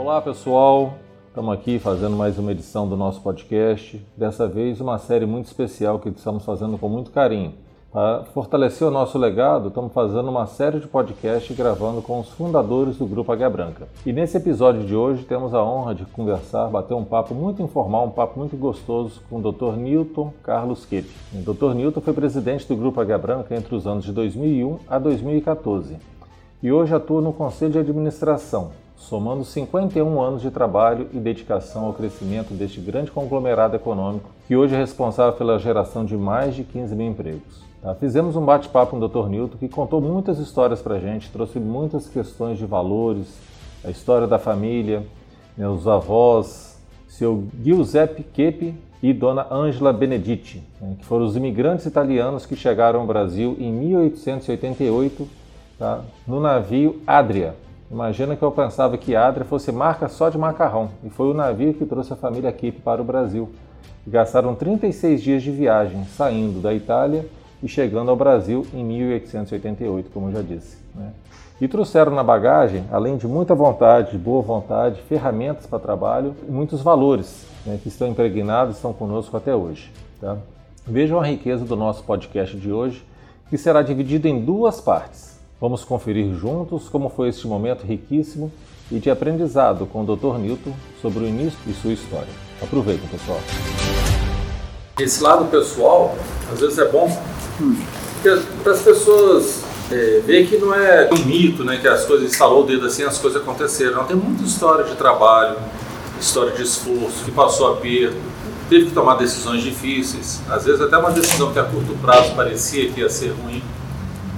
Olá pessoal, estamos aqui fazendo mais uma edição do nosso podcast. Dessa vez, uma série muito especial que estamos fazendo com muito carinho. Para fortalecer o nosso legado, estamos fazendo uma série de podcasts gravando com os fundadores do Grupo Águia Branca. E nesse episódio de hoje temos a honra de conversar, bater um papo muito informal, um papo muito gostoso com o Dr. Newton Carlos Kepp. O Dr. Newton foi presidente do Grupo Águia Branca entre os anos de 2001 a 2014 e hoje atua no Conselho de Administração, somando 51 anos de trabalho e dedicação ao crescimento deste grande conglomerado econômico que hoje é responsável pela geração de mais de 15 mil empregos. Tá? Fizemos um bate-papo com o Dr. Newton que contou muitas histórias para a gente, trouxe muitas questões de valores, a história da família, né, os avós, seu Giuseppe Kepi e Dona Angela Benedetti, né, que foram os imigrantes italianos que chegaram ao Brasil em 1888 tá, no navio Adria. Imagina que eu pensava que Adria fosse marca só de macarrão, e foi o navio que trouxe a família Kepi para o Brasil. Gastaram 36 dias de viagem, saindo da Itália e chegando ao Brasil em 1888, como eu já disse. Né? E trouxeram na bagagem, além de muita vontade, boa vontade, ferramentas para trabalho muitos valores né, que estão impregnados e estão conosco até hoje. Tá? Vejam a riqueza do nosso podcast de hoje, que será dividido em duas partes. Vamos conferir juntos como foi este momento riquíssimo e de aprendizado com o Dr. Newton sobre o início e sua história. Aproveitem, pessoal. Esse lado pessoal, às vezes é bom para as pessoas é, ver que não é um mito, né, que as coisas instalou o dedo assim, as coisas aconteceram. Não, tem muita história de trabalho, história de esforço, que passou a perda, teve que tomar decisões difíceis, às vezes até uma decisão que a curto prazo parecia que ia ser ruim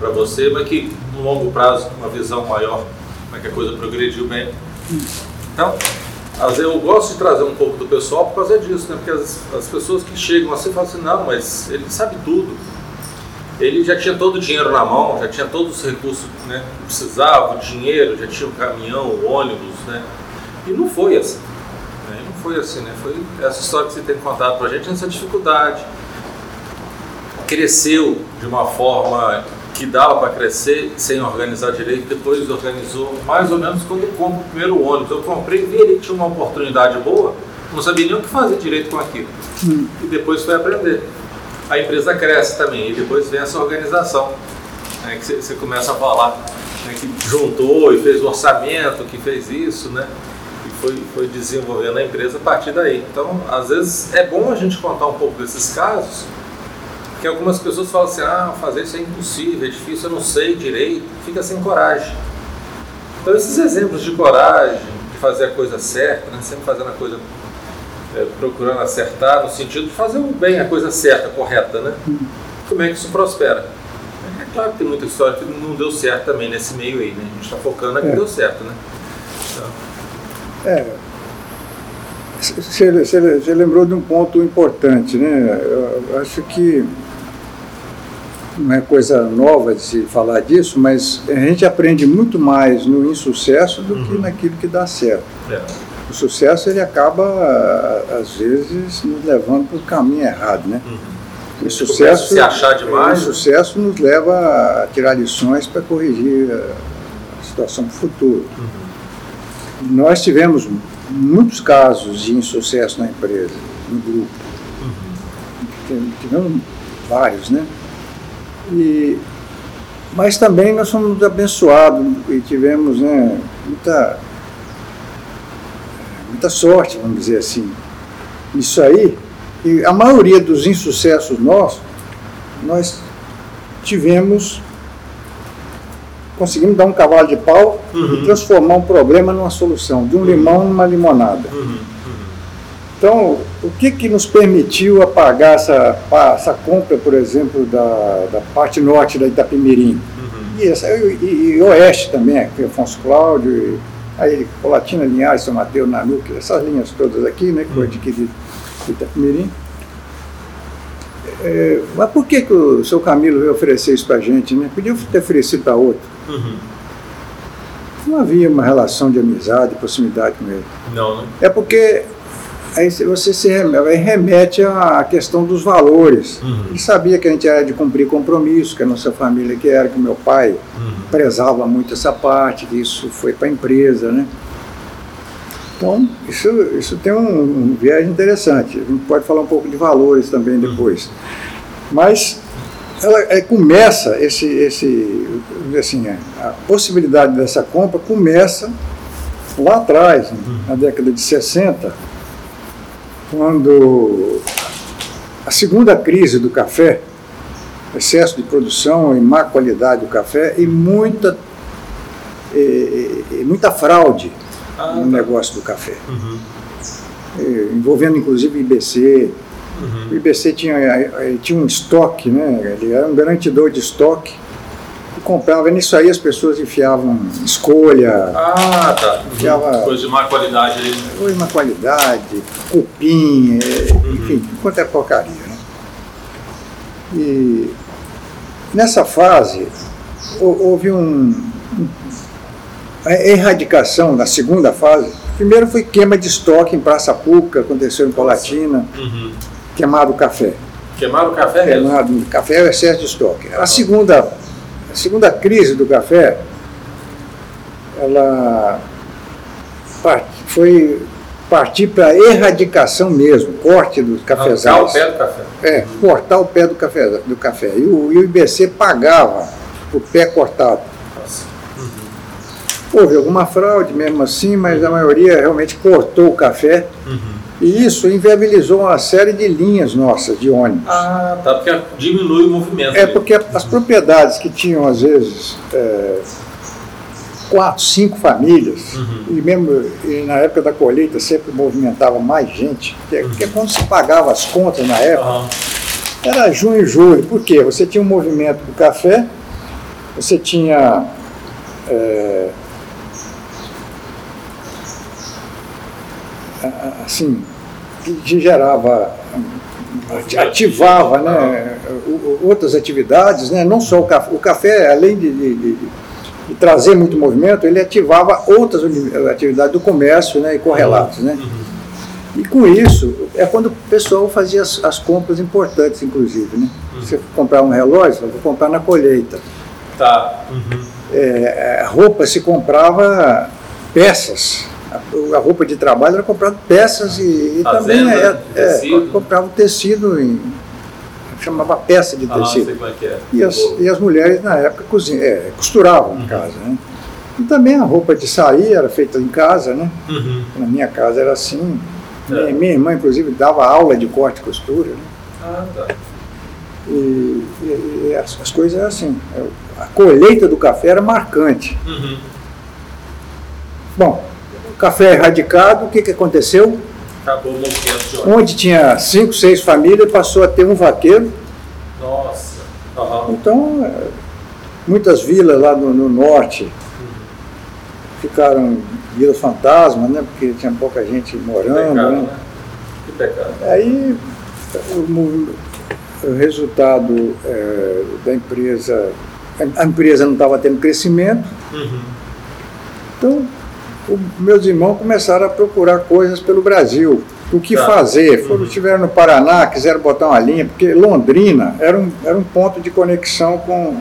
para você, mas que no longo prazo, uma visão maior, como é que a coisa progrediu bem. Então, eu gosto de trazer um pouco do pessoal por causa disso, né? porque as, as pessoas que chegam assim falam assim, não, mas ele sabe tudo ele já tinha todo o dinheiro na mão, já tinha todos os recursos né, que precisava, o dinheiro, já tinha o caminhão, o ônibus, né? E não foi assim. Né? Não foi assim, né? Foi essa história que você tem contado pra gente, essa dificuldade. Cresceu de uma forma que dava para crescer sem organizar direito, depois organizou mais ou menos quando eu compro o primeiro ônibus. Eu comprei, vi que tinha uma oportunidade boa, não sabia nem o que fazer direito com aquilo. Hum. E depois foi aprender a empresa cresce também. E depois vem essa organização, né, que você começa a falar, né, que juntou e fez o orçamento, que fez isso, né? E foi, foi desenvolvendo a empresa a partir daí. Então, às vezes, é bom a gente contar um pouco desses casos, porque algumas pessoas falam assim, ah, fazer isso é impossível, é difícil, eu não sei direito, fica sem coragem. Então, esses exemplos de coragem, de fazer a coisa certa, né, sempre fazendo a coisa é, procurando acertar no sentido de fazer o bem, a coisa certa, correta, né? Como é que isso prospera? É claro que tem muita história que não deu certo também nesse meio aí, né? A gente está focando aqui é. deu certo, né? Então. É. Você, lembrou de um ponto importante, né? Eu acho que não é coisa nova de se falar disso, mas a gente aprende muito mais no insucesso do uhum. que naquilo que dá certo. É o sucesso ele acaba às vezes nos levando para o caminho errado, né? Uhum. O sucesso, se achar demais. O sucesso nos leva a tirar lições para corrigir a situação do futuro. Uhum. Nós tivemos muitos casos de insucesso na empresa, no grupo. Uhum. Tivemos vários, né? E, mas também nós fomos abençoados e tivemos né, muita muita sorte, vamos dizer assim. Isso aí, e a maioria dos insucessos nossos, nós tivemos, conseguimos dar um cavalo de pau uhum. e transformar um problema numa solução, de um limão numa limonada. Uhum. uhum. Então, o que, que nos permitiu apagar essa, essa compra, por exemplo, da, da parte norte da Itapemirim? Uhum. E, essa, e, e, e, oeste também, aqui, Afonso Cláudio, Aí, Colatina, Linhares, São Mateus, Nanuque, essas linhas todas aqui, né, que foi adquirido de Itapemirim. É, mas por que, que o seu Camilo veio oferecer isso para a gente? Né? Podia ter oferecido para outro. Uhum. Não havia uma relação de amizade, proximidade com ele. Não, né? É porque aí você se remete à questão dos valores. Uhum. Ele sabia que a gente era de cumprir compromisso, que a nossa família que era, que meu pai uhum. prezava muito essa parte, que isso foi para a empresa, né? Então, isso, isso tem um, um viés interessante. A gente pode falar um pouco de valores também depois. Mas ela é, começa esse, esse assim, a possibilidade dessa compra começa lá atrás, na década de 60, quando a segunda crise do café, excesso de produção e má qualidade do café e muita, e, e muita fraude ah, no tá. negócio do café. Uhum. E, envolvendo inclusive IBC. Uhum. O IBC tinha, tinha um estoque, né? ele era um garantidor de estoque comprava, nisso aí as pessoas enfiavam escolha. Ah, tá. Enfiava, coisa de má qualidade aí. Coisa de má qualidade, cupim, é, uhum. enfim, quanto é porcaria. Né? E nessa fase houve um, a erradicação na segunda fase. Primeiro foi queima de estoque em Praça Pública, aconteceu em Palatina, uhum. queimado o café. Queimaram o café mesmo? Queimado o café é o excesso de estoque. A segunda a segunda crise do café, ela foi partir para a erradicação mesmo, corte dos cafezais. Cortar o pé do café. É, cortar o pé do café. Do café. E, o, e o IBC pagava o pé cortado. Uhum. Houve alguma fraude mesmo assim, mas a maioria realmente cortou o café. Uhum. E isso inviabilizou uma série de linhas nossas de ônibus. Ah, tá, porque diminui o movimento. É, porque as propriedades que tinham, às vezes, é, quatro, cinco famílias, uhum. e mesmo e na época da colheita sempre movimentava mais gente, porque, uhum. quando se pagava as contas na época, uhum. era junho e julho. Por quê? Você tinha um movimento do café, você tinha. É, assim, que gerava, ativava né, outras atividades, né, não só o café, o café além de, de, de, de trazer muito movimento, ele ativava outras atividades do comércio né, e correlatos. Né. E com isso, é quando o pessoal fazia as, as compras importantes, inclusive. Né? Você comprar um relógio, vou comprar na colheita. Tá. Uhum. É, roupa se comprava peças a, roupa de trabalho era comprado peças e, e também é, é, comprava tecido em, chamava peça de ah, tecido. É é. E, as, e as mulheres na época cozinha, é, costuravam uhum. em casa. Né? E também a roupa de sair era feita em casa, né? Uhum. Na minha casa era assim. Minha, minha, irmã, inclusive, dava aula de corte e costura. Né? Ah, tá. E, e, e as, as, coisas eram assim. A colheita do café era marcante. Uhum. Bom, café erradicado, o que, que aconteceu? Acabou o movimento Onde tinha cinco, seis famílias, passou a ter um vaqueiro. Nossa. Uhum. Então, muitas vilas lá no, no norte uhum. ficaram vilas fantasma, né? Porque tinha pouca gente morando. Que pecado, né? né? Que pecado. Aí o, o resultado é, da empresa, a empresa não estava tendo crescimento. Uhum. Então o, meus irmãos começaram a procurar coisas pelo Brasil. O que tá. fazer? Foram, uhum. estiveram no Paraná, quiseram botar uma linha, porque Londrina era um, era um ponto de conexão com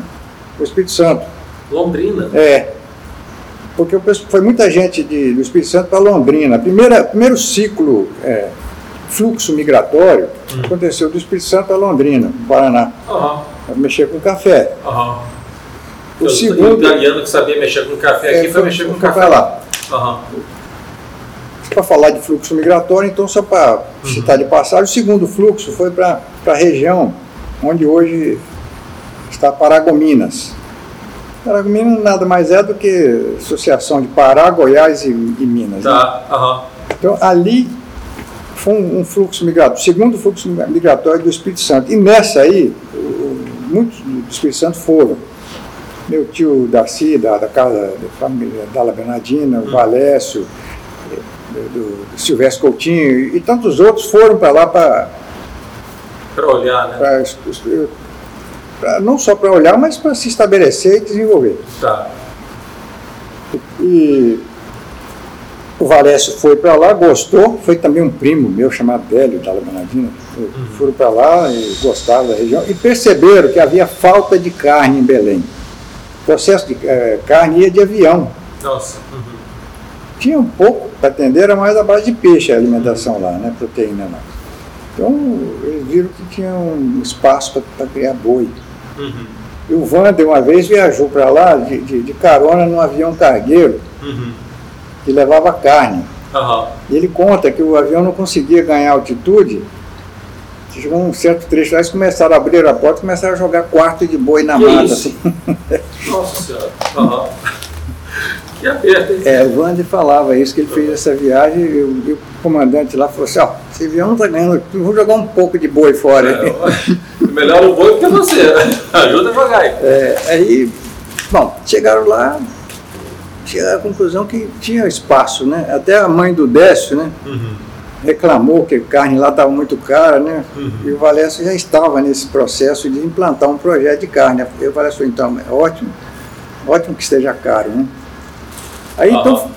o Espírito Santo. Londrina? É. Porque foi muita gente de, do Espírito Santo para Londrina. Primeira, primeiro ciclo, é, fluxo migratório, uhum. aconteceu do Espírito Santo para Londrina, no Paraná. Uhum. Para mexer com café. Uhum. O, segundo. O italiano que sabia mexer com café aqui é, foi, foi mexer com café lá. Uhum. Para falar de fluxo migratório, então, só para uhum. citar de passagem, o segundo fluxo foi para a região onde hoje está Paragominas. Paragominas nada mais é do que associação de Pará, Goiás e, e Minas. Tá. Né? Uhum. Então, ali foi um, um, fluxo migratório, o segundo fluxo migratório do Espírito Santo. E nessa aí, muitos do Espírito Santo foram meu tio Darcy, da, da casa da família Dalla Bernardina, o hum. Valécio, do, do, Silvestre Coutinho e tantos outros foram para lá para. Para olhar, né? Pra, pra, não só para olhar, mas para se estabelecer e desenvolver. Tá. E o Valécio foi para lá, gostou, foi também um primo meu chamado Hélio Dalla Bernardina. Uhum. Foram para lá e gostaram da região e perceberam que havia falta de carne em Belém processo de é, carne ia de avião. Nossa. Uhum. Tinha um pouco para atender era mais a base de peixe a alimentação lá, né? Proteína lá. Então eles viram que tinha um espaço para criar boi. Uhum. E o Wander uma vez viajou para lá de, de, de, carona num avião cargueiro Uhum. que levava carne. Aham. E ele conta que o avião não conseguia ganhar altitude. Chegou um certo trecho lá, eles começaram a abrir a porta e começaram a jogar quarto de boi na Que mata. isso? assim. Nossa senhora. Aham. Que aperto, hein? É, o Wander falava isso, que ele fez essa viagem e o, e o comandante lá falou assim, ó, esse avião não está ganhando, vou jogar um pouco de boi fora. É, melhor o boi do que você. Ajuda a jogar aí. É, aí, bom, chegaram lá, chegaram à conclusão que tinha espaço, né? Até a mãe do Décio, né? Uhum. Reclamou que a carne lá estava muito cara, né? Uhum. E o Valécio já estava nesse processo de implantar um projeto de carne. Eu o Valécio falou, então, é ótimo, ótimo que esteja caro, né? Aí, então, Aham.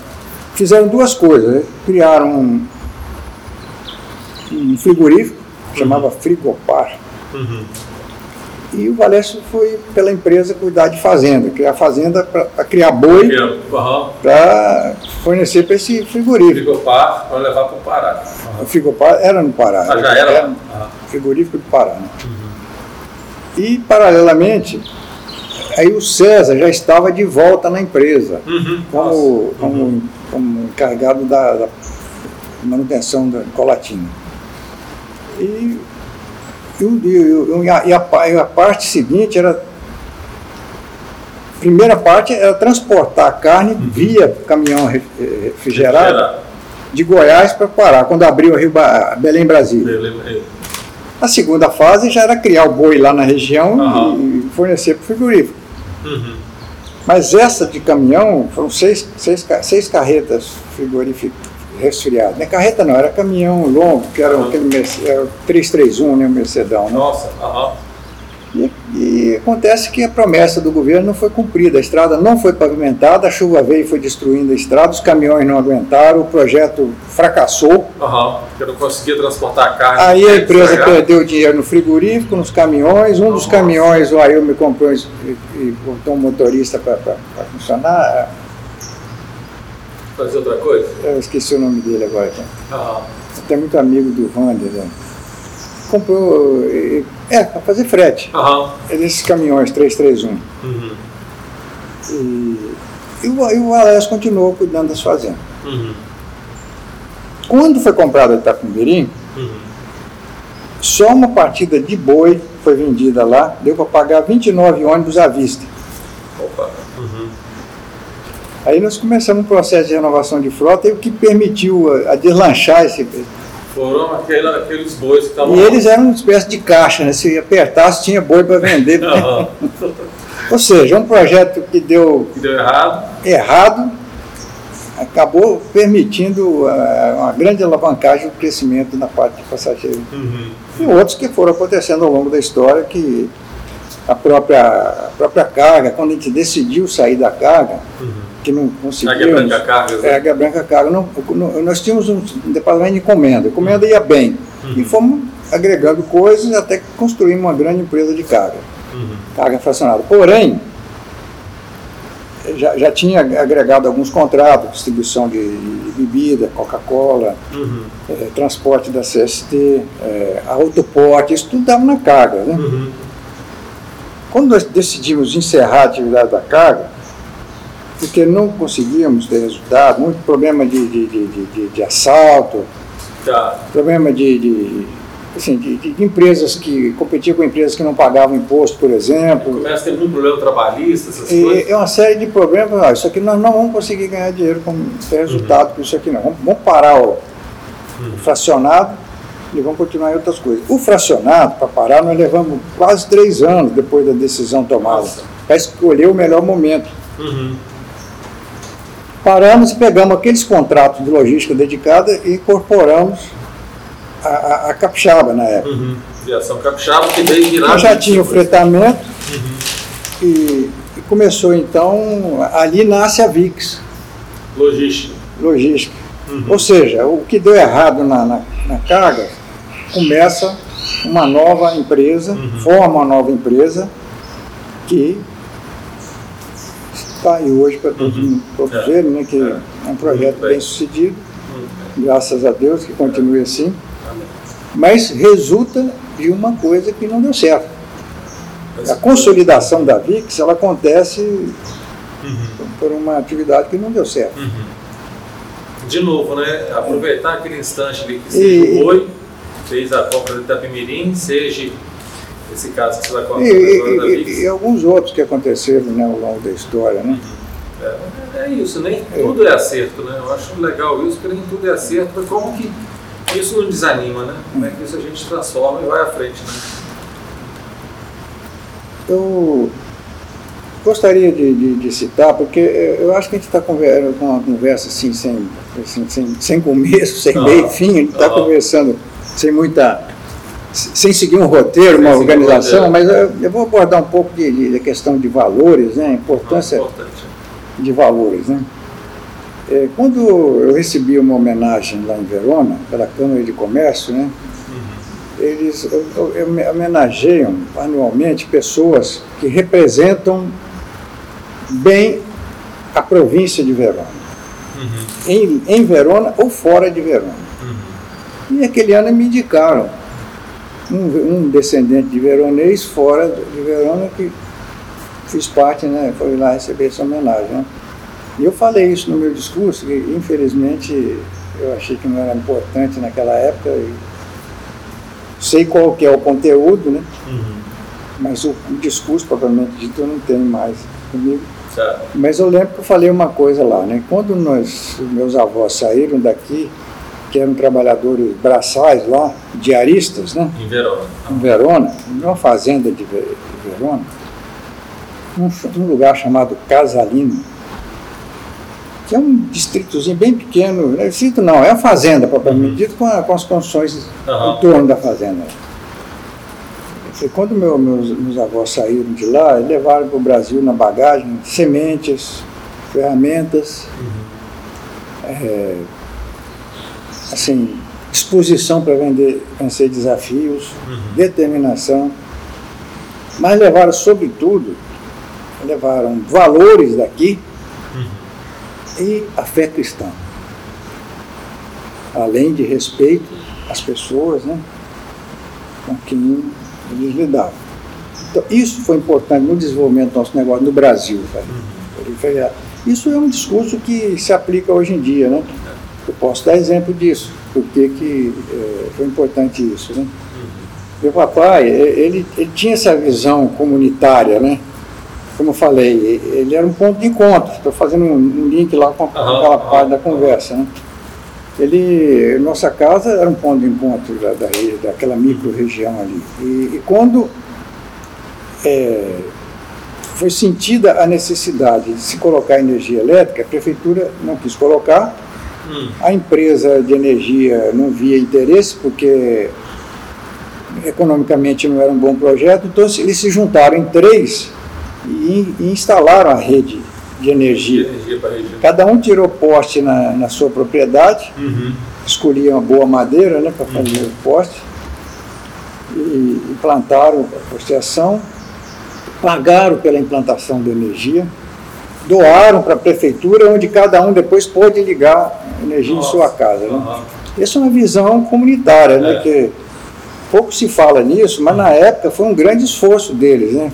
fizeram duas coisas. né? Criaram um, um frigorífico, chamava Frigopar. Uhum. E o Valécio foi pela empresa cuidar de fazenda, criar fazenda para criar boi Aham. para fornecer para esse frigorífico. Ficou par para levar para o Pará. O Frigopar era no Pará. Ah, já era? Era Aham. frigorífico do Pará. né? E, paralelamente, aí o César já estava de volta na empresa, Uhum. como, como, como encarregado da, da manutenção da Colatina. E, e, o- e o- e a, e a pa- a parte seguinte era. A primeira parte era transportar a carne via caminhão eh, refrigerado Era. de Goiás para Pará, quando abriu o Rio Ba- Belém Brasília. Beleza. A segunda fase já era criar o boi lá na região Aham. e fornecer para o frigorífico. Uhum. Mas essa de caminhão foram seis, seis, seis carretas frigoríficas resfriadas. Não é carreta não, era caminhão longo, que era Aham. aquele Merce- era o 331, né, o Mercedão. Né? Nossa. Aham. E, e acontece que a promessa do governo não foi cumprida, a estrada não foi pavimentada, a chuva veio e foi destruindo a estrada, os caminhões não aguentaram, o projeto fracassou. Aham. Eu não conseguia transportar a carne. Aí a empresa Estragar. perdeu dinheiro no frigorífico, nos caminhões. Um dos caminhões, o Ail me comprou e, e botou um motorista para funcionar. Fazer outra coisa? Eu esqueci o nome dele agora. Então. Aham. Até muito amigo do Wander. Né? Comprou, é, para fazer frete. Aham. É desses caminhões 331. Uhum. E, e o, e o Alex continuou cuidando das fazendas. Uhum. Quando foi comprado a Itapemirim, Uhum. só uma partida de boi foi vendida lá, deu para pagar 29 ônibus à vista. Uhum. Aí nós começamos um processo de renovação de frota e o que permitiu a, a deslanchar esse. Foram aquele, aqueles bois que estavam E eles eram uma espécie de caixa, né? Se apertasse, tinha boi para vender. Aham. Ou seja, um projeto que deu Que deu errado. errado acabou permitindo ah, uma grande alavancagem do crescimento na parte de passageiro. Uhum. E outros que foram acontecendo ao longo da história, que a própria, a própria carga, quando a gente decidiu sair da carga, que não conseguimos... Águia Branca Cargas. É? Águia Branca Carga. Não, não- nós tínhamos um departamento de encomenda. A encomenda ia bem. E fomos agregando coisas até que construímos uma grande empresa de carga. Uhum. Carga fracionada. Porém, já, já tinha agregado alguns contratos, distribuição de, de bebida, Coca-Cola, Uhum. eh, transporte da CST, eh, autoporte, isso tudo estava na carga. Né? Uhum. Quando nós decidimos encerrar a atividade da carga, porque não conseguíamos ter resultado, muito problema de, de, de, de- de- assalto, Tá. problema de, de, assim, de, de empresas que competiam com empresas que não pagavam imposto, por exemplo. Começa a ter muito problema trabalhista, essas E coisas. é uma série de problemas. Ah, isso aqui nós não vamos conseguir ganhar dinheiro com ter resultado com isso aqui não. Vamos, vamos parar o, o fracionado e vamos continuar em outras coisas. O fracionado, para parar, nós levamos quase três anos depois da decisão tomada, para escolher o melhor momento. Uhum. Paramos e pegamos aqueles contratos de logística dedicada e incorporamos a, a, a capixaba na época. Uhum. Viação capixaba que veio virar. Nós já tinha o fretamento Uhum. e, e começou então, ali nasce a VIX, Logística. logística. Uhum. Ou seja, o que deu errado na, na, na carga, começa uma nova empresa, Uhum. forma uma nova empresa que está aí hoje para todos, Uhum. todos É. verem, né, que É. é um projeto bem. bem sucedido. Graças a Deus que continue assim. Mas resulta de uma coisa que não deu certo. A consolidação da VIX ela acontece uhum. por uma atividade que não deu certo. Uhum. De novo, né? Aproveitar aquele instante ali que se foi, fez a compra do Itapemirim, seja esse caso que você vai contar e, agora VIX. E, e, alguns outros que aconteceram né, ao longo da história, né? É, é, isso, nem é. tudo é acerto, né? Eu acho legal isso, porque nem tudo é acerto, mas como que isso não desanima, né? Como é que isso a gente transforma e vai à frente, né? Eu gostaria de, de, de, citar, porque eu acho que a gente está com uma conversa assim, sem, assim, sem, sem começo, sem meio, fim, a gente está conversando sem muita. Sem seguir um roteiro, sem uma organização, um mas eu, eu, vou abordar um pouco de, de, questão de valores, né, a importância ah, de valores. Né. É, quando eu recebi uma homenagem lá em Verona, pela Câmara de Comércio, né, uhum. eles eu, eu, homenageiam anualmente pessoas que representam bem a província de Verona. Uhum. Em, em Verona ou fora de Verona. Uhum. E aquele ano me indicaram um, um, descendente de veronês fora de Verona que fiz parte, né, foi lá receber essa homenagem. Né? E eu falei isso no meu discurso, que infelizmente eu achei que não era importante naquela época. sei qual que é o conteúdo, né? Uhum. Mas o, o, discurso, propriamente dito, eu não tenho mais comigo. Mas eu lembro que eu falei uma coisa lá, né? Quando nós, meus avós saíram daqui, eram trabalhadores braçais lá, diaristas, né? Em Verona. Em Verona, numa fazenda de, Verona, um, um lugar chamado Casalino que é um distritozinho bem pequeno, não é distrito não, é a fazenda propriamente uhum. dito, com, com, as construções uhum. em torno da fazenda. E quando meu, meus, meus avós saíram de lá, levaram para o Brasil na bagagem sementes, ferramentas, uhum. é, assim, disposição para vender, vencer desafios, uhum. determinação, mas levaram sobretudo, levaram valores daqui, e a fé cristã. Além de respeito às pessoas né, com quem eles lidavam. Então, isso foi importante no desenvolvimento do nosso negócio no Brasil. Uhum. Isso é um discurso que se aplica hoje em dia. Né? Eu posso dar exemplo disso, porque que, é, foi importante isso. Né? Meu papai, ele, ele tinha essa visão comunitária, né? como eu falei, ele era um ponto de encontro. Estou fazendo um, link lá com, aquela parte da conversa. Né? Ele, nossa casa era um ponto de encontro da, da daquela micro-região ali. E, e quando é, foi sentida a necessidade de se colocar energia elétrica, a prefeitura não quis colocar, hum. a empresa de energia não via interesse, porque economicamente não era um bom projeto, então eles se juntaram em três e, e instalaram a rede de energia. energia Cada um tirou poste na, na sua propriedade, uhum. escolhia uma boa madeira né, para fazer uhum. o poste, e implantaram a posteação, pagaram pela implantação da energia, doaram para a prefeitura, onde cada um depois pôde ligar energia Nossa. em sua casa. Né? Uhum. Essa é uma visão comunitária, né, é. né, que pouco se fala nisso, mas na época foi um grande esforço deles. Né?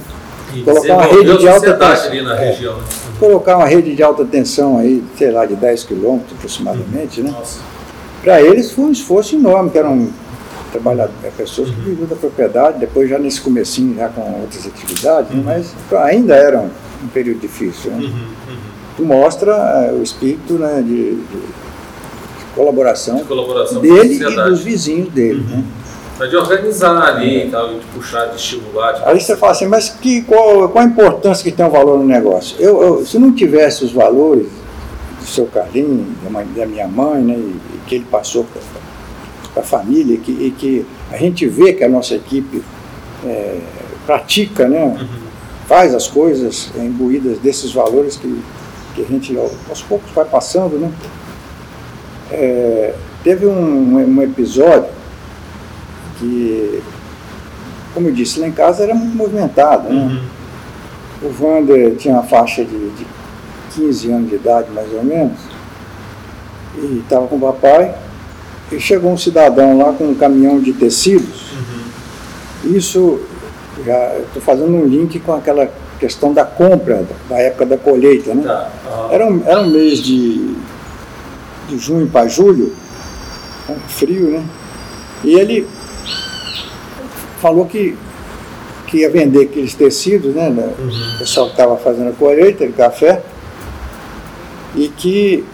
colocar uma rede de alta tensão. É, região, né? Colocar uma rede de alta tensão aí, sei lá, de 10 quilômetros aproximadamente, né? Para eles foi um esforço enorme, que eram trabalhadores, é, pessoas que viviam da propriedade, depois já nesse comecinho, já com outras atividades, uhum. mas ainda era um, um período difícil. Né? Uhum. uhum. Mostra uh, o espírito né, de, de, colaboração, de colaboração dele e dos vizinhos dele. Uhum. Né? Mas de organizar ali e tal, de puxar, de estimular. De... Aí você fala assim, mas que, qual, qual a importância que tem o valor no negócio? Eu, eu, se não tivesse os valores do seu Carlinhos, da minha mãe, né, e que ele passou para a família, e que, e que a gente vê que a nossa equipe é, pratica, né, uhum. faz as coisas imbuídas desses valores que, que a gente aos poucos vai passando. Né. É, teve um, um episódio que, como eu disse, lá em casa era muito movimentado. Né? Uhum. O Wander tinha uma faixa de, de 15 anos de idade, mais ou menos, e estava com o papai. E chegou um cidadão lá com um caminhão de tecidos. Uhum. Isso, já estou fazendo um link com aquela questão da compra, da época da colheita. Né? Tá. Uhum. Era, um, era um mês de, de junho para julho, frio, né? E ele falou que, que ia vender aqueles tecidos, né? Uhum. O pessoal que estava fazendo a colheita de café, e que,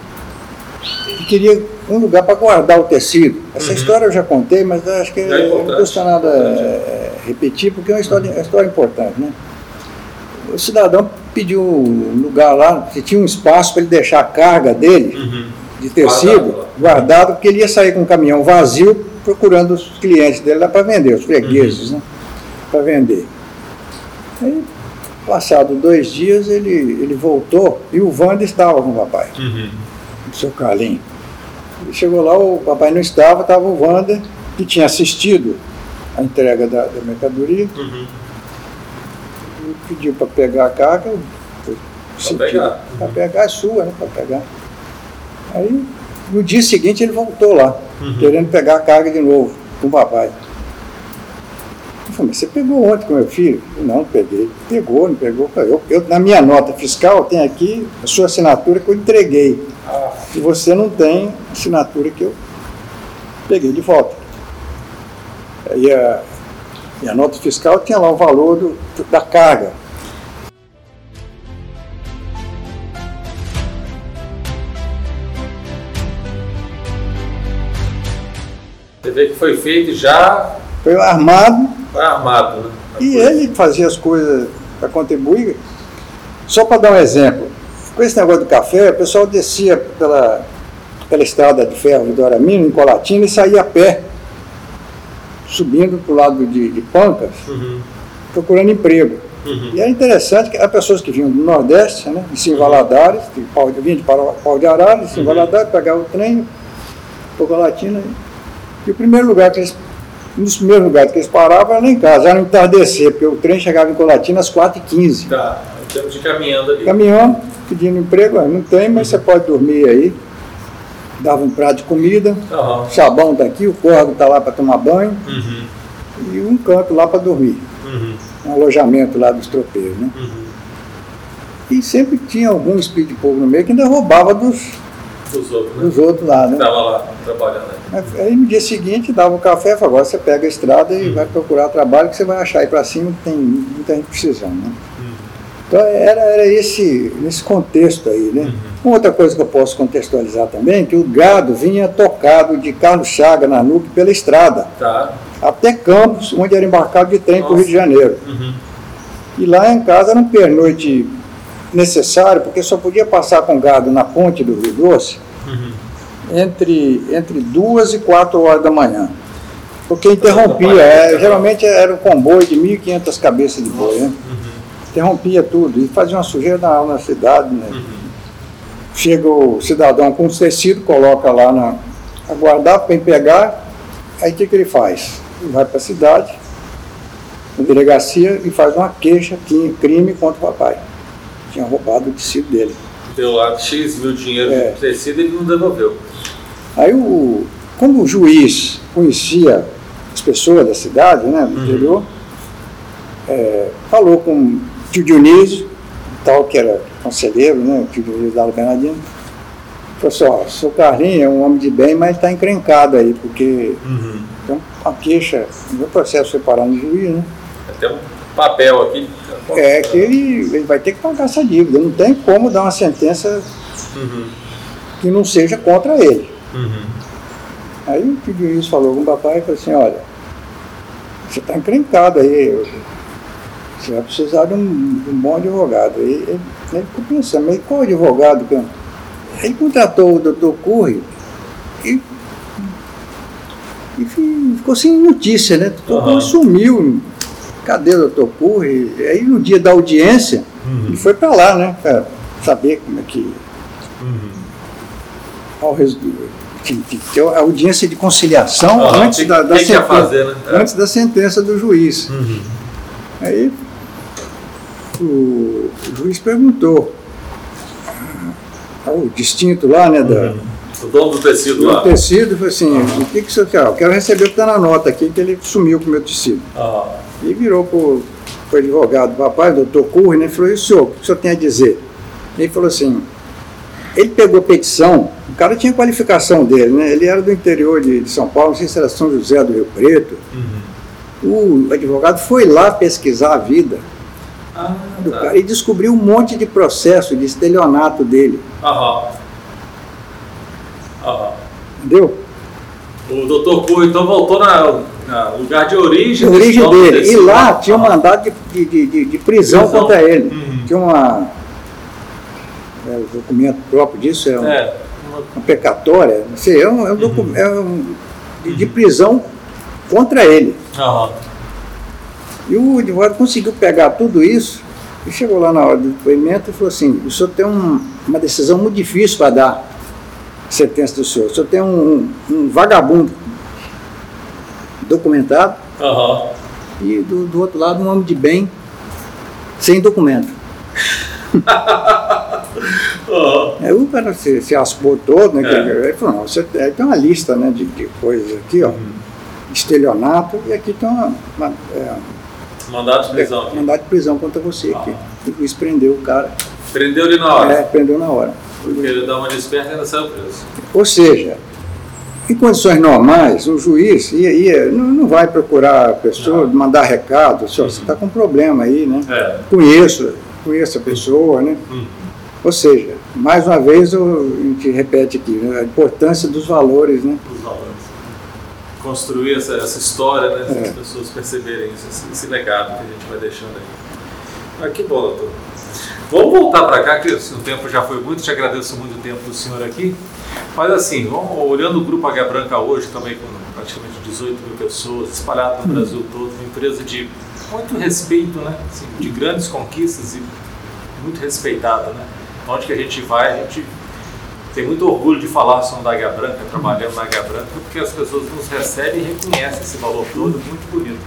que queria um lugar para guardar o tecido. Essa Uhum. história eu já contei, mas acho que É não custa nada é, repetir, porque é uma história, é uma história importante. Né? O cidadão pediu um lugar lá, que tinha um espaço para ele deixar a carga dele Uhum. de tecido Guardado. guardado, porque ele ia sair com um caminhão vazio procurando os clientes dele lá para vender, os fregueses, né? Para vender. Aí, passado dois dias, ele, ele voltou e o Wanda estava com o papai, Uhum. o seu Carlinho. Chegou lá, o papai não estava, estava o Wanda, que tinha assistido a entrega da, da mercadoria, Uhum. e pediu para pegar a carga. Para pegar. Para pegar é sua, né? Para pegar. Aí, no dia seguinte, ele voltou lá, Uhum. querendo pegar a carga de novo com o papai. Falei, mas você pegou ontem com meu filho? Não, peguei. Pegou, não pegou. Eu, eu, na minha nota fiscal, tem aqui a sua assinatura que eu entreguei. Ah, E você não tem a assinatura que eu peguei de volta. E a, e a nota fiscal tinha lá o valor do, da carga. você vê que foi feito já Foi armado foi armado, né? E ele fazia as coisas para contribuir. Só para dar um exemplo, com esse negócio do café, o pessoal descia pela, pela estrada de ferro de Doramino, em Colatina, e saía a pé, subindo para o lado de, de Pancas, Uhum. procurando emprego. Uhum. E era interessante que as pessoas que vinham do Nordeste, né, de Sim Valadares, de Pau de, vinham de Pau de Arara, de Sim Uhum. Valadares, pegavam o trem, para Colatina. E o primeiro lugar que eles um dos primeiros lugares que eles paravam era lá em casa, era no entardecer, porque o trem chegava em Colatina às 4h15. Tá, temos de caminhando ali. Caminhão, pedindo emprego, "Ah, não tem, mas você pode dormir aí. Dava um prato de comida, Aham. o sabão está aqui, o corgo está lá para tomar banho Uhum. e um canto lá para dormir. Uhum. Um alojamento lá dos tropeiros, né? Uhum. E sempre tinha algum espírito de povo no meio que ainda roubava dos, Dos outros, né? dos outros lá, né? Tava lá trabalhando. né? Aí no dia seguinte dava o café e falava, agora você pega a estrada e vai procurar trabalho que você vai achar aí para cima que tem muita gente precisando. Né? Então era, era esse, nesse contexto aí. Né? Uma outra coisa que eu posso contextualizar também é que o gado vinha tocado de Carlos Chaga na nuca pela estrada, Tá. até Campos, onde era embarcado de trem para o. Rio de Janeiro. Uhum. E lá em casa era um pernoite necessário, porque só podia passar com gado na ponte do Rio Doce Uhum. entre, entre duas e quatro horas da manhã. Porque interrompia, Atrapalha, é, né? geralmente era um comboio de 1.500 cabeças de boi, né? Uhum. interrompia tudo e fazia uma sujeira na, na cidade. Né? Uhum. Chega o cidadão com os tecidos, coloca lá na aguardar para pegar, aí o que, que ele faz? Ele vai para a cidade, na delegacia, e faz uma queixa, que- crime contra o papai. Tinha roubado o tecido dele. Deu lá X mil dinheiro É. de tecido e ele não devolveu. Aí, o, como o juiz conhecia as pessoas da cidade, né, do interior, é, falou com o tio Dionísio, tal que era conselheiro, né, o tio Dionísio Dalo Bernardino, falou assim, ó, seu Carlinho é um homem de bem, mas está encrencado aí, porque Uhum. tem uma queixa, no processo separado no juiz, né, Tem um papel aqui. é que ele, ele vai ter que pagar essa dívida, não tem como dar uma sentença Uhum. que não seja contra ele. Uhum. Aí o juiz falou com o papai e falou assim, olha, você está encrencado aí, você vai precisar de um, de um bom advogado. Aí ele, ele ficou pensando, mas qual advogado? que eu-" Ele contratou o doutor Curry e, e fi- ficou sem notícia, né? Curry sumiu. Cadê o doutor Curry? Aí no dia da audiência, Uhum. ele foi para lá, né? Para saber como é que Uhum. ao resu- tinha que ter a audiência de conciliação Aham, antes tem- da, da que sentença, fazer, né? É. antes da sentença do juiz. Uhum. Aí o, o juiz perguntou ao distinto lá, né, da, Uhum. O dono do tecido o lá. tecido e falou assim, o que, que você quer? Eu quero receber o que está na nota aqui, que ele sumiu com o meu tecido. Ah, E virou para o advogado do papai, o doutor Curry, né, falou, e o senhor, o que o senhor tem a dizer? Ele falou assim, ele pegou petição, o cara tinha qualificação dele, né? Ele era do interior de, de São Paulo, não sei se era São José do Rio Preto. O advogado foi lá pesquisar a vida ah do tá. cara e descobriu um monte de processo de estelionato dele, Aham. Entendeu? O doutor Cu então voltou na, na lugar de origem. Origem dele. E lá tinha um Aham. mandado de, de, de, de prisão, Prisão. contra ele. Uhum. Tinha uma. É, o documento próprio disso é, um- É. uma- uma pecatória, não sei, é um, é um docu- é um- de, de prisão contra ele. Aham. E o advogado conseguiu pegar tudo isso e chegou lá na hora do depoimento e falou assim: o senhor tem um- uma decisão muito difícil para dar sentença do senhor. O senhor tem um, um vagabundo documentado Aham. e do, do outro lado um homem de bem sem documento. Aham. Aí o cara se, se aspou todo, né? É. Ele falou, não, você tem uma lista né, de, de coisas aqui, ó. Estelionato, e aqui tem uma, uma, é, Mandado de prisão aqui. mandado de prisão contra você aqui. Ah. E prendeu o cara. Prendeu ele na hora. É, prendeu na hora. Porque ele dá uma desperta e ainda saiu preso. Ou seja, em condições normais, o juiz ia, ia- não, não vai procurar a pessoa, Não. mandar recado, assim, ó, você está com um problema aí, né? É. Conheço, conheço a pessoa, né? Hum. Ou seja, mais uma vez eu- a gente repete aqui, né, a importância dos valores, né? Os valores. Construir essa, essa história, né? É. As pessoas perceberem isso, esse, esse legado que a gente vai deixando aí. Ah, que bom, doutor. Vamos voltar para cá, que o tempo já foi muito, te agradeço muito o tempo do senhor aqui. Mas assim, vamos, olhando o Grupo H Branca hoje, também com praticamente 18 mil pessoas, espalhado no Brasil todo, uma empresa de muito respeito, né? Assim, de grandes conquistas e muito respeitada, né? Onde que a gente vai, a gente tem muito orgulho de falar somos da Águia Branca, trabalhando na Águia Branca, porque as pessoas nos recebem e reconhecem esse valor todo, muito bonito.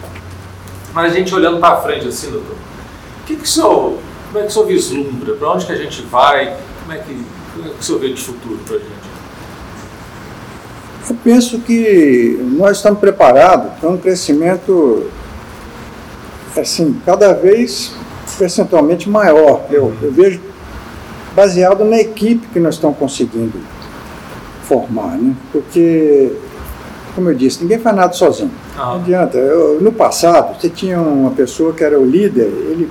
Mas a gente olhando para frente assim, doutor, o que, que o senhor, como é que o senhor vislumbra? Para onde que a gente vai? Como é que, como é que o senhor vê de futuro para a gente? Eu penso que nós estamos preparados para um crescimento assim, cada vez percentualmente maior. Eu, eu vejo baseado na equipe que nós estamos conseguindo formar, né? Porque, como eu disse, ninguém faz nada sozinho. Não Ah, adianta. Eu- no passado, você tinha uma pessoa que era o líder, ele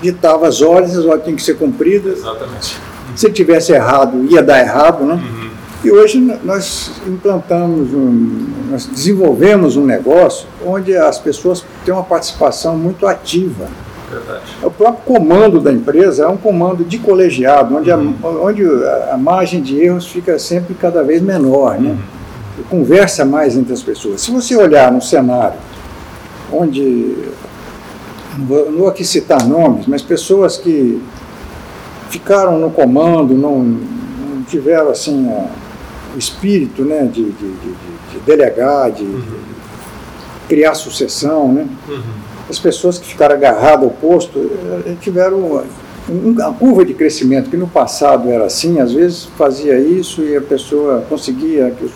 ditava as ordens, as ordens tinham que ser cumpridas. exatamente. Se ele tivesse errado, ia dar errado, né? Uhum. E hoje nós implantamos, um, nós desenvolvemos um negócio onde as pessoas têm uma participação muito ativa. Verdade. O próprio comando da empresa é um comando de colegiado, onde, a, onde a, margem de erros fica sempre cada vez menor, né? E conversa mais entre as pessoas. Se você olhar no cenário, onde, não vou, não vou aqui citar nomes, mas pessoas que ficaram no comando, não, não tiveram assim a- o espírito né, de, de, de- de- de delegar, de, de criar sucessão, né? Uhum. as pessoas que ficaram agarradas ao posto eh, tiveram um- uma curva de crescimento que no passado era assim, às vezes fazia isso e a pessoa conseguia, que os-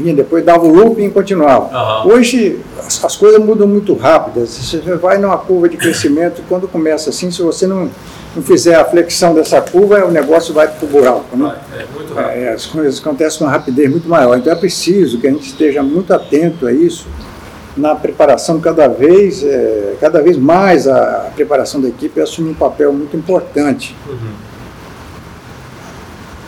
vinha depois, dava o looping e continuava. Aham. Hoje as, as coisas mudam muito rápidas, você vai numa curva de crescimento e quando começa assim, se você não, não fizer a flexão dessa curva, o negócio vai para o buraco. Né? É. É, as coisas acontecem com uma rapidez muito maior. Então é preciso que a gente esteja muito atento a isso na preparação cada vez, é, cada vez mais a, a preparação da equipe assume um papel muito importante. Uhum.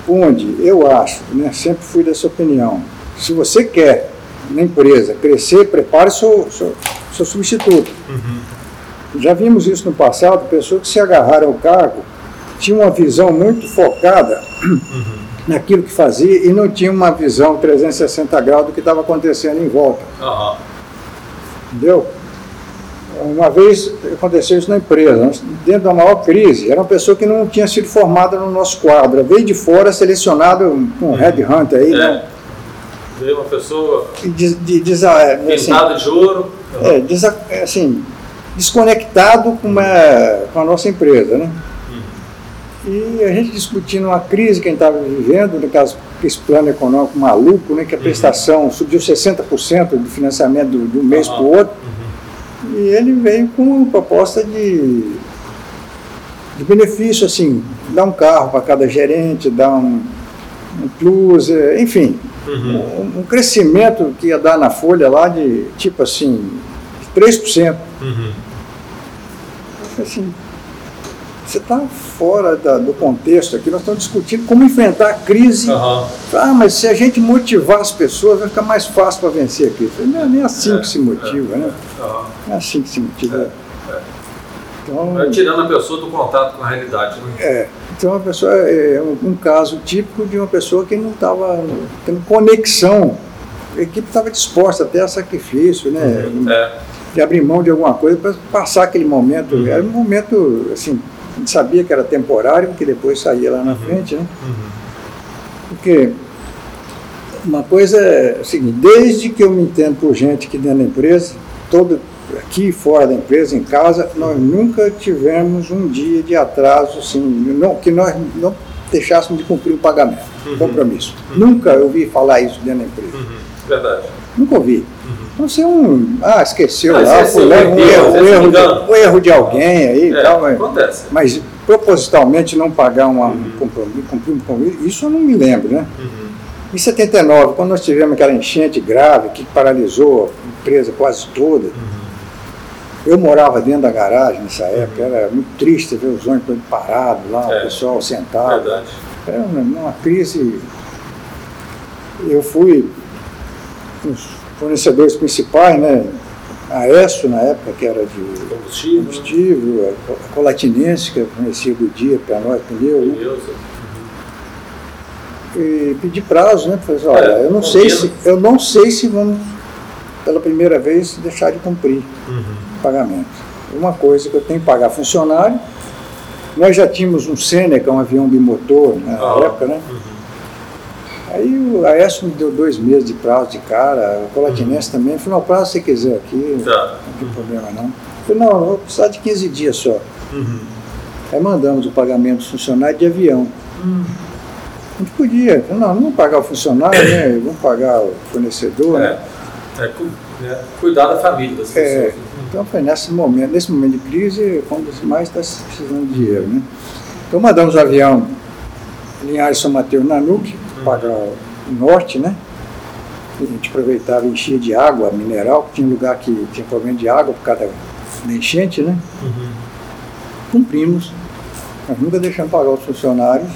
Onde eu acho, né, sempre fui dessa opinião, se você quer na empresa crescer, prepare seu, seu, seu substituto. Uhum. Já vimos isso no passado, pessoas que se agarraram ao cargo tinham uma visão muito focada naquilo que fazia e não tinham uma visão 360 graus do que estava acontecendo em volta. Aham. Entendeu? Uma vez aconteceu isso na empresa, dentro da maior crise, era uma pessoa que não tinha sido formada no nosso quadro, veio de fora, selecionado com um headhunter aí, né? É. Veio uma pessoa E de, de, desa- assim, pintada de ouro. é, desa- assim, desconectado com, uma- com a nossa empresa, né? E a gente discutindo uma crise que a gente estava vivendo, no caso, esse plano econômico maluco, né, que a uhum. prestação subiu 60% do financiamento do, do mês uhum. para o outro. Uhum. E ele veio com uma proposta de, de benefício, assim, dar um carro para cada gerente, dar um, um plus, é, enfim, uhum. um, um, crescimento que ia dar na folha lá de tipo assim, 3%. Uhum. Assim, você está fora da, do contexto aqui, nós estamos discutindo como enfrentar a crise. Uhum. Ah, mas se a gente motivar as pessoas, vai ficar mais fácil para vencer a crise. Não é nem assim é, que se motiva, é, né? Uhum. Não é assim que se motiva. Então, tirando a pessoa do contato com a realidade. Né? É. Então, a pessoa é, é um, caso típico de uma pessoa que não estava tendo conexão. A equipe estava disposta até a sacrifício, né? Uhum. É. De abrir mão de alguma coisa para passar aquele momento. Uhum. Era um momento, assim, a gente sabia que era temporário, que depois saía lá na uhum. frente, né? Uhum. Porque uma coisa é o seguinte, desde que eu me entendo por gente aqui dentro da empresa, todo aqui fora da empresa, em casa, nós nunca tivemos um dia de atraso, assim, não, que nós não deixássemos de cumprir o pagamento, uhum. compromisso. Uhum. Nunca ouvi falar isso dentro da empresa. Uhum. Verdade. Nunca ouvi. Uhum. Não ser um. Ah, esqueceu lá, é um, erro, um, erro, de, um erro de alguém aí é, tal. Mas, acontece. Mas propositalmente não pagar uma, uhum. um compromisso, cumprir um compromisso, isso eu não me lembro, né? Uhum. Em 79, quando nós tivemos aquela enchente grave que paralisou a empresa quase toda, uhum. Eu morava dentro da garagem nessa época, era muito triste ver os ônibus parados lá, é. o pessoal sentado. Verdade. Era uma, uma crise. Eu fui fornecedores principais, né? A ESSO, na época, que era de combustível, combustível a Colatinense, que fornecia o dia para nós, pneu. Né? E pedi prazo, né? Falei, olha, é, eu não sei se eu não sei se vamos pela primeira vez deixar de cumprir uhum. Pagamento. Uma coisa que eu tenho que pagar funcionário. Nós já tínhamos um Seneca, um avião bimotor na uhum. época, né? Uhum Aí o Aécio me deu dois meses de prazo de cara, o Colatinense uhum. também. falou, não, prazo se você quiser aqui, tá. não tem problema não. Eu falei, não, eu vou precisar de 15 dias só. Uhum. Aí mandamos o pagamento do funcionário de avião. Uhum. A gente podia, falei, não, não vamos pagar o funcionário, né? Vamos pagar o fornecedor. É. Né? É, é, cuidar da família das é, pessoas. É, então foi nesse momento, nesse momento de crise, quando mais está precisando de dinheiro. Né? Então mandamos o avião Linhares São Mateus Nanuque, para o norte, né? A gente aproveitava e enchia de água mineral, tinha lugar que tinha problema de água por causa da enchente, né? Uhum. Cumprimos. Nós nunca deixamos pagar os funcionários é,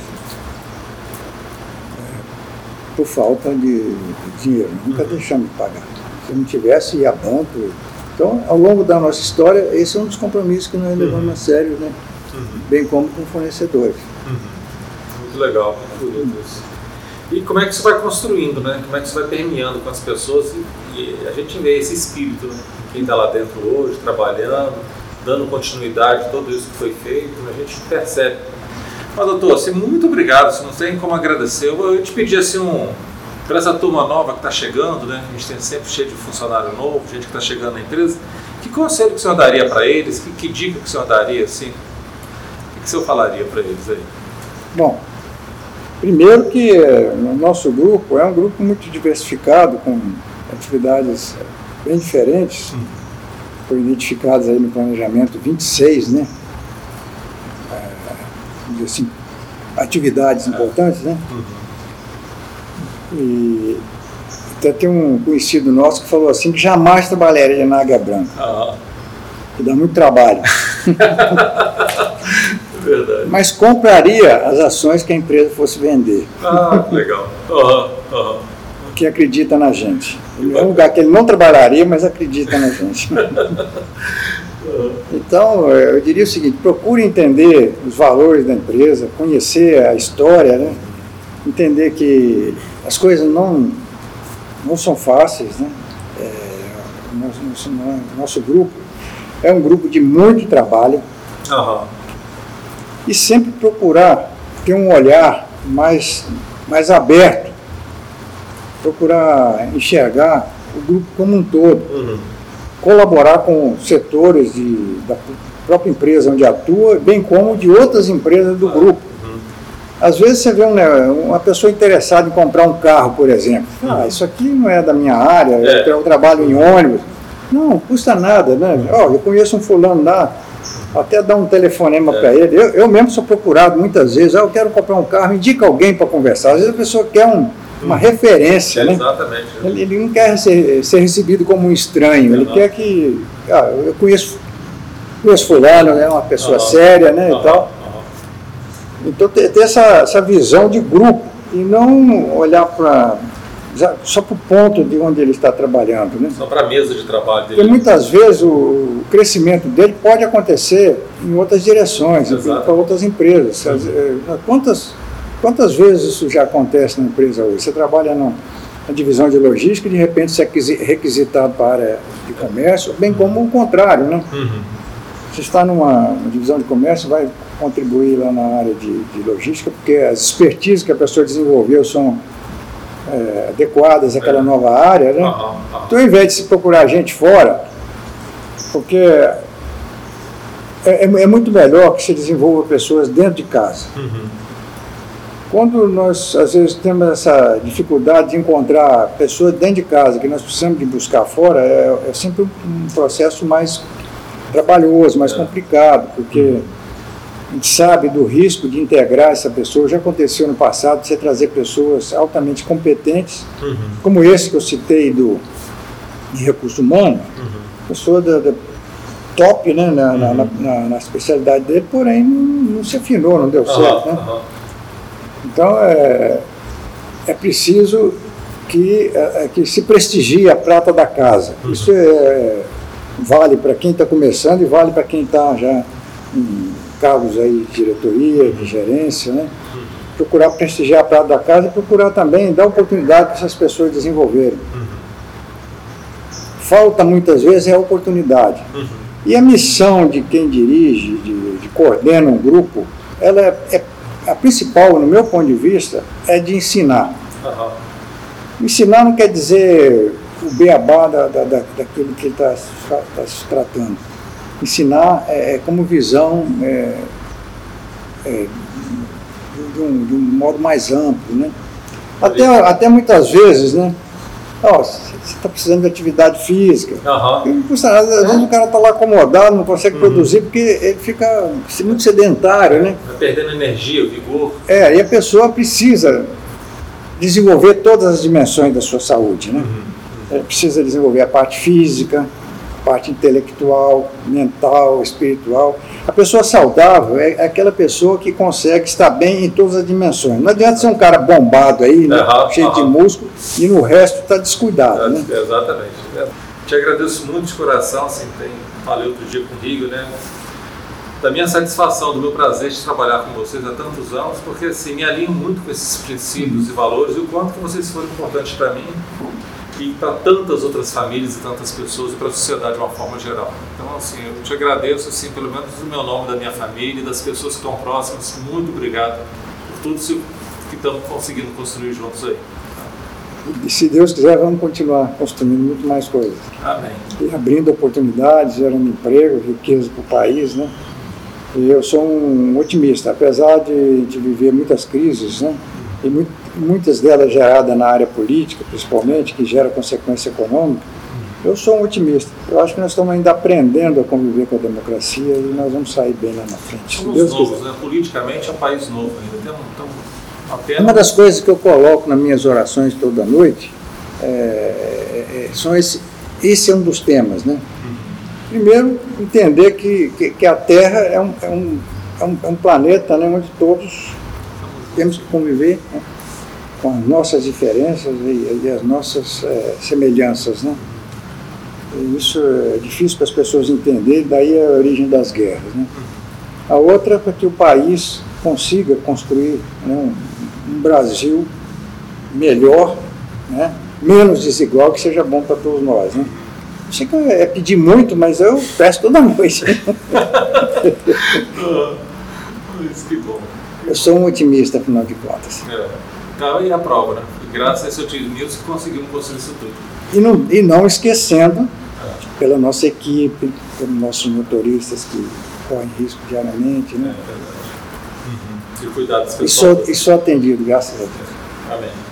por falta de dinheiro. Nunca uhum. deixamos de pagar. Se não tivesse, ia banco. Então, ao longo da nossa história, esse é um dos compromissos que nós levamos uhum. a sério, né? Uhum. Bem como com fornecedores. Uhum. Muito legal, muito bonito isso. E como é que isso vai construindo, né? Como é que isso vai permeando com as pessoas e, e a gente vê esse espírito, né? Quem está lá dentro hoje, trabalhando, dando continuidade a tudo isso que foi feito, né? a gente percebe. Mas, doutor, assim, muito obrigado, você não tem como agradecer. Eu, eu te pedi assim um. Para essa turma nova que está chegando, né? A gente tem sempre cheio de funcionário novo, gente que está chegando na empresa. Que conselho que o senhor daria para eles? Que, que, dica que o senhor daria, assim? O que, que o senhor falaria para eles aí? Bom, Primeiro que eh, o nosso grupo é um grupo muito diversificado, com atividades bem diferentes. Foram identificadas aí no planejamento 26, né? É, assim, atividades importantes, né? E até tem um conhecido nosso que falou assim que jamais trabalharia na Águia Branca. Ah. Que dá muito trabalho. Verdade. Mas compraria as ações que a empresa fosse vender. Ah, legal. Uhum, uhum. Que acredita na gente. É um lugar que ele não trabalharia, mas acredita na gente. Então, eu diria o seguinte: procure entender os valores da empresa, conhecer a história, né? entender que as coisas não, não são fáceis. Né? É, nosso, nosso, nosso, grupo é um grupo de muito trabalho. Uhum e sempre procurar ter um olhar mais, mais aberto, procurar enxergar o grupo como um todo, uhum. colaborar com setores de, da própria empresa onde atua, bem como de outras empresas do grupo. Às vezes você vê um, né, uma pessoa interessada em comprar um carro, por exemplo. Ah, isso aqui não é da minha área, é. eu trabalho em ônibus. Não, custa nada, né? Oh, eu conheço um fulano lá, até dar um telefonema é. para ele. Eu, eu mesmo sou procurado muitas vezes, ah, eu quero comprar um carro, indica alguém para conversar. Às vezes a pessoa quer um, uma hum. referência, né? Exatamente. Ele, ele, não quer ser, ser, recebido como um estranho, ele quer que. Ah, eu conheço, conheço fulano, é uma pessoa séria, né? E tal. Então ter, ter essa, essa visão de grupo e não olhar para só para o ponto de onde ele está trabalhando. Né? Só para a mesa de trabalho dele. Porque muitas vezes o, crescimento dele pode acontecer em outras direções, para outras empresas. Uhum. Quantas, quantas vezes isso já acontece na empresa hoje? Você trabalha na, na divisão de logística e de repente você é requisitado para a área de comércio, bem como o contrário. Né? Uhum. Você está numa divisão de comércio, vai contribuir lá na área de, de logística, porque as expertises que a pessoa desenvolveu são é, adequadas àquela é. nova área, né? Uhum, uhum. Então, ao invés de se procurar gente fora, porque é, é, é, muito melhor que se desenvolva pessoas dentro de casa. Uhum. Quando nós, às vezes, temos essa dificuldade de encontrar pessoas dentro de casa, que nós precisamos de buscar fora, é, é sempre um processo mais trabalhoso, mais é. complicado, porque uhum. A gente sabe do risco de integrar essa pessoa. Já aconteceu no passado você trazer pessoas altamente competentes, uhum. como esse que eu citei do de recurso humano, uhum. pessoa da, da, top né, na, uhum. na, na, na, especialidade dele, porém não, não se afinou, não deu certo. Né? Então é, é preciso que, é, é, que se prestigie a prata da casa. Uhum. Isso é vale para quem está começando e vale para quem está já em cargos aí de diretoria, de gerência, né? Procurar prestigiar a prata da casa e procurar também dar oportunidade para essas pessoas desenvolverem. Falta muitas vezes é a oportunidade. E a missão de quem dirige, de, de coordena um grupo, ela é, é, a principal, no meu ponto de vista, é de ensinar. Ensinar não quer dizer o beabá da, da, da, daquilo que ele está tá se tratando. Ensinar é, é como visão é, é, de, um, de, um, modo mais amplo. Né? Até, até muitas vezes, né? Oh, você está precisando de atividade física. Uhum. às vezes o cara está lá acomodado, não consegue uhum. produzir, porque ele fica muito sedentário. Né? Vai perdendo energia, vigor. É, e a pessoa precisa desenvolver todas as dimensões da sua saúde. Né? Uhum é, precisa desenvolver a parte física, parte intelectual, mental, espiritual. A pessoa saudável é aquela pessoa que consegue estar bem em todas as dimensões. Não adianta ser um cara bombado aí, né, uhum, cheio uhum. de músculo, e no resto está descuidado. É, né? Exatamente. É. Te agradeço muito de coração, assim, tem, falei outro dia comigo, né? da minha satisfação, do meu prazer de trabalhar com vocês há tantos anos, porque assim, me alinho muito com esses princípios e valores e o quanto que vocês foram importantes para mim e para tantas outras famílias e tantas pessoas e para a sociedade de uma forma geral. Então, assim, eu te agradeço, assim, pelo menos no meu nome, da minha família e das pessoas que estão próximas. Muito obrigado por tudo que estamos conseguindo construir juntos aí. E se Deus quiser, vamos continuar construindo muito mais coisas. Amém. E abrindo oportunidades, gerando emprego, riqueza para o país, né? E eu sou um otimista, apesar de, de viver muitas crises, né? E muito, muitas delas geradas na área política, principalmente, que gera consequência econômica, eu sou um otimista. Eu acho que nós estamos ainda aprendendo a conviver com a democracia e nós vamos sair bem lá na frente. Somos Deus novos, né? Politicamente é um país novo ainda. Tem apenas... Uma das coisas que eu coloco nas minhas orações toda noite é, é, é são esse, esse é um dos temas, né? Uhum. Primeiro, entender que, que, que, a Terra é um, é um, é um, é um planeta né, onde todos temos que conviver né? Com as nossas diferenças e, e as nossas é, semelhanças. Né? E isso é difícil para as pessoas entenderem, daí a origem das guerras. Né? A outra é para que o país consiga construir né, um, um, Brasil melhor, né, menos desigual, que seja bom para todos nós. Né? Sei que é pedir muito, mas eu peço toda noite. Isso que bom. Eu sou um otimista, afinal de contas. É. Então, e a prova, né? Graças a esse otimismo que conseguimos construir isso tudo. E não, e não esquecendo, é. pela nossa equipe, pelos nossos motoristas que correm risco diariamente, né? É verdade. Uhum. E pessoas. E sou, e sou atendido, graças a Deus. Amém.